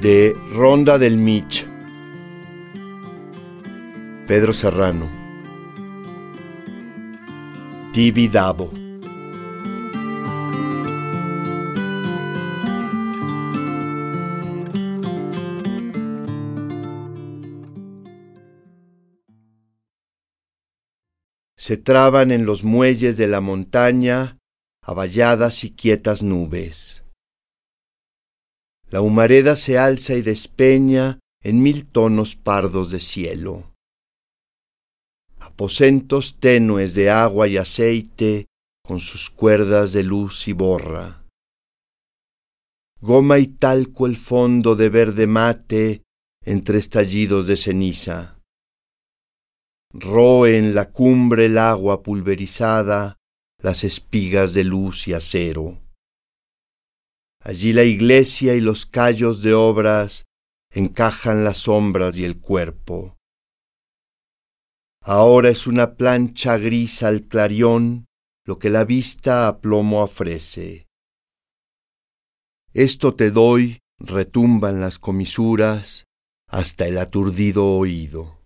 de Ronda del Mich. Pedro Serrano. Tibi Dabo. Se traban en los muelles de la montaña avalladas y quietas nubes. La humareda se alza y despeña en mil tonos pardos de cielo. Aposentos tenues de agua y aceite con sus cuerdas de luz y borra. Goma y talco el fondo de verde mate entre estallidos de ceniza. Roe en la cumbre el agua pulverizada las espigas de luz y acero. Allí la iglesia y los callos de obras encajan las sombras y el cuerpo. Ahora es una plancha gris al clarión lo que la vista a plomo ofrece. Esto te doy, retumban las comisuras hasta el aturdido oído.